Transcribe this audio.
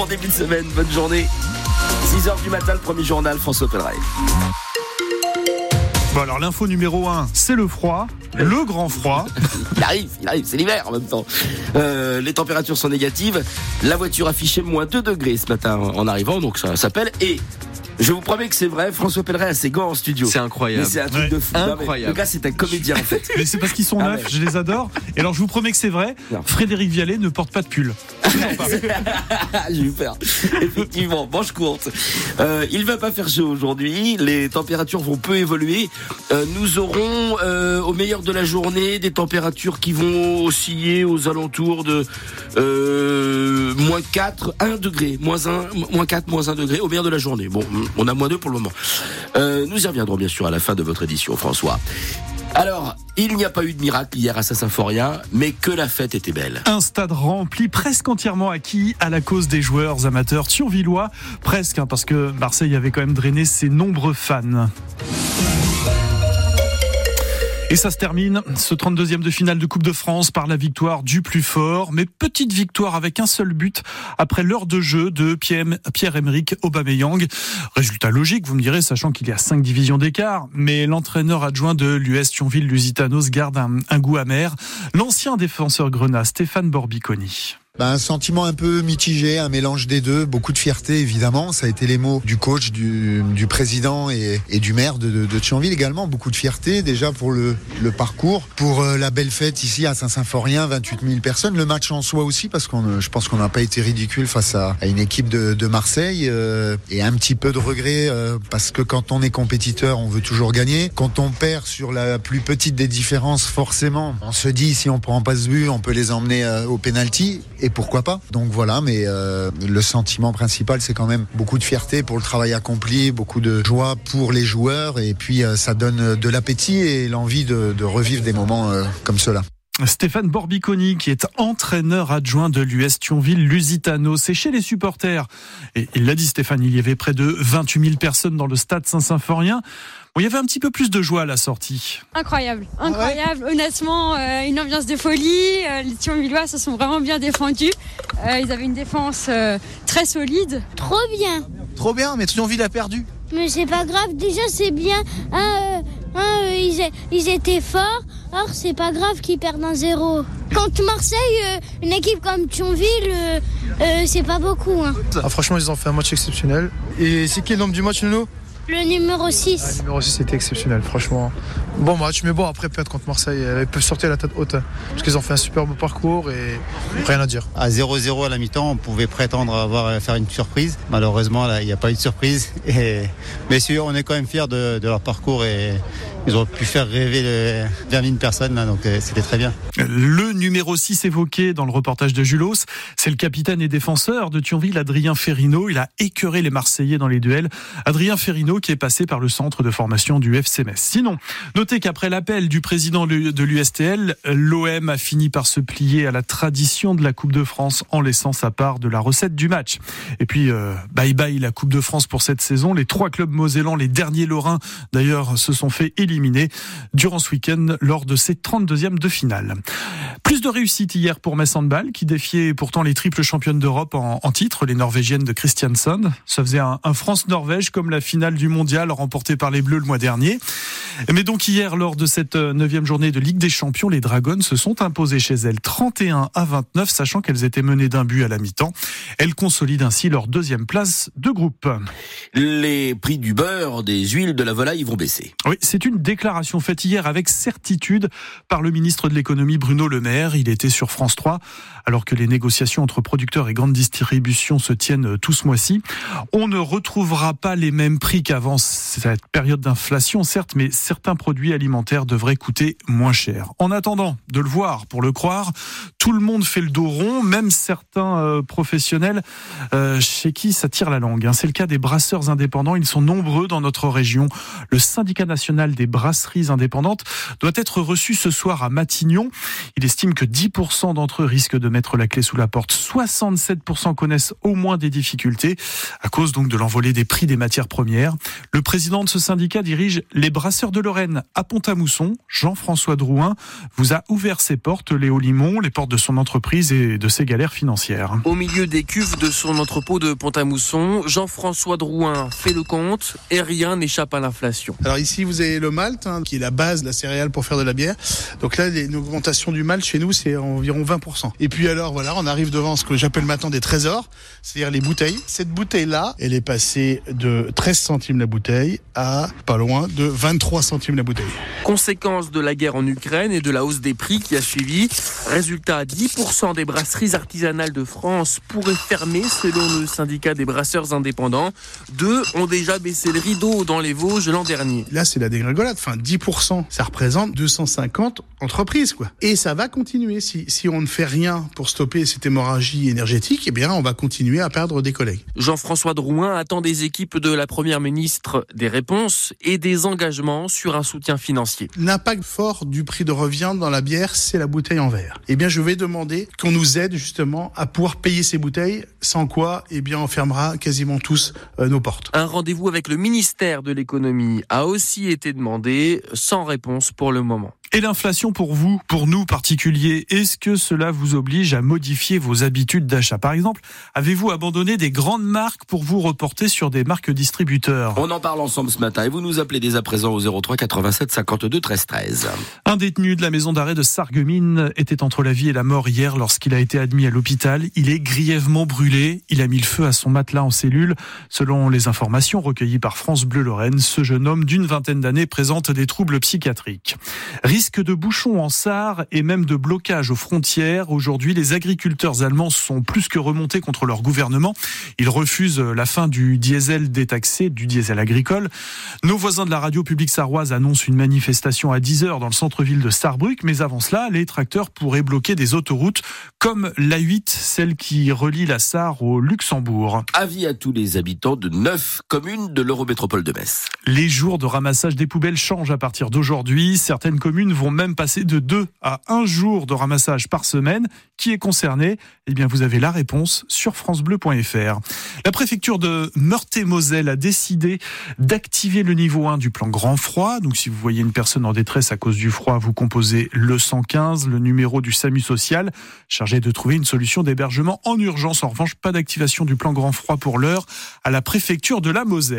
Bon début de semaine, bonne journée. 6h du matin, le premier journal, François Pelleret. Bon alors l'info numéro 1, c'est le froid, le grand froid. il arrive, il arrive, c'est l'hiver en même temps. Euh, les températures sont négatives. La voiture affichait moins 2 degrés ce matin en arrivant, donc ça s'appelle. Et je vous promets que c'est vrai, François Pelleret a ses gants en studio. C'est incroyable. C'est un truc de fou. Incroyable. le gars, c'est un comédien en fait. Mais c'est parce qu'ils sont Ah neufs, ouais. je les adore. Et alors je vous promets que c'est vrai, Non. Frédéric Vialet ne porte pas de pull. J'ai eu peur. Effectivement, manche courte. Euh, il va pas faire chaud aujourd'hui. Les températures vont peu évoluer. Euh, nous aurons euh, au meilleur de la journée des températures qui vont osciller aux alentours de euh, moins 4, 1 degré, moins 1, moins 4, moins 1 degré au meilleur de la journée. Bon, on a moins 2 pour le moment. Euh, nous y reviendrons bien sûr à la fin de votre édition, François. Alors, il n'y a pas eu de miracle hier à Saint-Symphorien, mais que la fête était belle. Un stade rempli, presque entièrement acquis à la cause des joueurs amateurs thionvillois. Presque, hein, parce que Marseille avait quand même drainé ses nombreux fans. Et ça se termine, ce 32e de finale de Coupe de France par la victoire du plus fort, mais petite victoire avec un seul but après l'heure de jeu de Pierre- Pierre-Emerick Aubameyang. Résultat logique, vous me direz, sachant qu'il y a cinq divisions d'écart, mais l'entraîneur adjoint de l'US Thionville-Lusitanos garde un, un goût amer. L'ancien défenseur grenat Stéphane Borbiconi. Ben, un sentiment un peu mitigé, un mélange des deux, beaucoup de fierté évidemment. Ça a été les mots du coach, du, président et, du maire de, de, Thionville également. Beaucoup de fierté déjà pour le, parcours, pour euh, la belle fête ici à Saint-Symphorien, 28 000 personnes. Le match en soi aussi parce qu'on, je pense qu'on n'a pas été ridicule face à, une équipe de, Marseille euh, et un petit peu de regret euh, parce que quand on est compétiteur, on veut toujours gagner. Quand on perd sur la plus petite des différences, forcément, on se dit si on prend pas ce but, on peut les emmener au penalty et pourquoi pas? Donc voilà, mais euh, le sentiment principal, c'est quand même beaucoup de fierté pour le travail accompli, beaucoup de joie pour les joueurs, et puis euh, ça donne de l'appétit et l'envie de, revivre des moments euh, comme cela. Stéphane Borbiconi, qui est entraîneur adjoint de l'US Thionville-Lusitano. C'est chez les supporters. Et il l'a dit Stéphane, il y avait près de 28 000 personnes dans le stade Saint-Symphorien. Bon, il y avait un petit peu plus de joie à la sortie. Incroyable, incroyable. Honnêtement, euh, une ambiance de folie. Euh, les Thionvillois se sont vraiment bien défendus. Euh, ils avaient une défense euh, très solide. Trop bien. Trop bien, mais Thionville a perdu. Mais c'est pas grave, déjà c'est bien. Hein, euh, hein, euh, ils, étaient forts, or c'est pas grave qu'ils perdent un zéro. Contre Marseille, euh, une équipe comme Thionville, euh, euh, c'est pas beaucoup. hein. Ah, franchement, ils ont fait un match exceptionnel. Et c'est qui l'homme du match, Nuno? Le numéro ah, 6. Le numéro 6 c'était exceptionnel, franchement. Bon match, mais bon, après, perdre contre Marseille, euh, ils peuvent sortir la tête haute. hein, parce qu'ils ont fait un super beau parcours et rien à dire. À 0-0 à la mi-temps, on pouvait prétendre avoir à faire une surprise. Malheureusement, là, il n'y a pas eu de surprise. Et, mais sûr, on est quand même fiers de, de leur parcours et ils ont pu faire rêver le, 20 000 personnes, là, donc euh, c'était très bien. Le numéro 6 évoqué dans le reportage de Julos, c'est le capitaine et défenseur de Thionville, Adrien Ferrino. Il a écœuré les Marseillais dans les duels. Adrien Ferrino qui est passé par le centre de formation du FC Metz. Sinon, notez qu'après l'appel du président de l'USTL, l'OM a fini par se plier à la tradition de la Coupe de France en laissant sa part de la recette du match. Et puis, euh, bye bye la Coupe de France pour cette saison. Les trois clubs mosellans, les derniers lorrains d'ailleurs, se sont fait éliminer durant ce week-end lors de ces 32e de finale. Plus de réussite hier pour Metz Handball, qui défiait pourtant les triples championnes d'Europe en, titre, les Norvégiennes de Christiansson. Ça faisait un, un France-Norvège comme la finale du mondial remportée par les Bleus le mois dernier. Mais donc hier, lors de cette euh, neuvième journée de Ligue des Champions, les Dragons se sont imposées chez elles 31 à 29, sachant qu'elles étaient menées d'un but à la mi-temps. Elles consolident ainsi leur deuxième place de groupe. Les prix du beurre, des huiles, de la volaille vont baisser. Oui, c'est une déclaration faite hier avec certitude par le ministre de l'économie Bruno Le Maire. Il était sur France 3 alors que les négociations entre producteurs et grandes distributions se tiennent tout ce mois-ci. On ne retrouvera pas les mêmes prix qu'avant cette période d'inflation, certes, mais certains produits alimentaires devraient coûter moins cher. En attendant de le voir, pour le croire, tout le monde fait le dos rond, même certains euh, professionnels euh, chez qui ça tire la langue. hein. C'est le cas des brasseurs indépendants. Ils sont nombreux dans notre région. Le syndicat national des brasseries indépendantes doit être reçu ce soir à Matignon. Il estime que 10% d'entre eux risquent de mettre la clé sous la porte. 67% connaissent au moins des difficultés à cause donc de l'envolée des prix des matières premières. Le président de ce syndicat dirige les brasseurs de Lorraine à Pont-à-Mousson, Jean-François Drouin vous a ouvert ses portes, Léo Limon, les portes de son entreprise et de ses galères financières. Au milieu des cuves de son entrepôt de Pont-à-Mousson, Jean-François Drouin fait le compte et rien n'échappe à l'inflation. Alors ici, vous avez le malt, hein, qui est la base de la céréale pour faire de la bière. Donc là, une augmentation du malt chez nous, c'est environ 20%. Et puis alors, voilà, on arrive devant ce que j'appelle maintenant des trésors, c'est-à-dire les bouteilles. Cette bouteille-là, elle est passée de 13 centimes la bouteille à pas loin de 23 centimes la bouteille. Conséquence de la guerre en Ukraine et de la hausse des prix qui a suivi. Résultat, 10% des brasseries artisanales de France pourraient fermer selon le syndicat des brasseurs indépendants. Deux ont déjà baissé le rideau dans les Vosges l'an dernier. Là, c'est la dégringolade. Enfin, 10%, ça représente 250 entreprises, quoi. Et ça va continuer. Si, si on ne fait rien pour stopper cette hémorragie énergétique, eh bien, on va continuer à perdre des collègues. Jean-François Drouin attend des équipes de la Première ministre des réponses et des engagements sur un soutien financier. L'impact fort du prix de revient dans la bière, c'est la bouteille en verre. Eh bien, je vais demander qu'on nous aide justement à pouvoir payer ces bouteilles, sans quoi, eh bien, on fermera quasiment tous euh, nos portes. Un rendez-vous avec le ministère de l'économie a aussi été demandé, sans réponse pour le moment. Et l'inflation pour vous, pour nous particuliers, est-ce que cela vous oblige à modifier vos habitudes d'achat? Par exemple, avez-vous abandonné des grandes marques pour vous reporter sur des marques distributeurs? On en parle ensemble ce matin et vous nous appelez dès à présent au 03 87 52 13 13. Un détenu de la maison d'arrêt de Sarreguemines était entre la vie et la mort hier lorsqu'il a été admis à l'hôpital. Il est grièvement brûlé. Il a mis le feu à son matelas en cellule. Selon les informations recueillies par France Bleu Lorraine, ce jeune homme d'une vingtaine d'années présente des troubles psychiatriques. Risque de bouchons en Sarre et même de blocage aux frontières. Aujourd'hui, les agriculteurs allemands sont plus que remontés contre leur gouvernement. Ils refusent la fin du diesel détaxé, du diesel agricole. Nos voisins de la radio publique sarroise annoncent une manifestation à 10 heures dans le centre-ville de Sarrebruck. Mais avant cela, les tracteurs pourraient bloquer des autoroutes comme l'A8, celle qui relie la Sarre au Luxembourg. Avis à tous les habitants de neuf communes de l'Eurométropole de Metz. Les jours de ramassage des poubelles changent à partir d'aujourd'hui. Certaines communes vont même passer de deux à un jour de ramassage par semaine. Qui est concerné? Eh bien, vous avez la réponse sur francebleu.fr. La préfecture de Meurthe-et-Moselle a décidé d'activer le niveau 1 du plan grand froid. Donc, si vous voyez une personne en détresse à cause du froid, vous composez le 115, le numéro du SAMU social, chargé de trouver une solution d'hébergement en urgence. En revanche, pas d'activation du plan grand froid pour l'heure à la préfecture de la Moselle.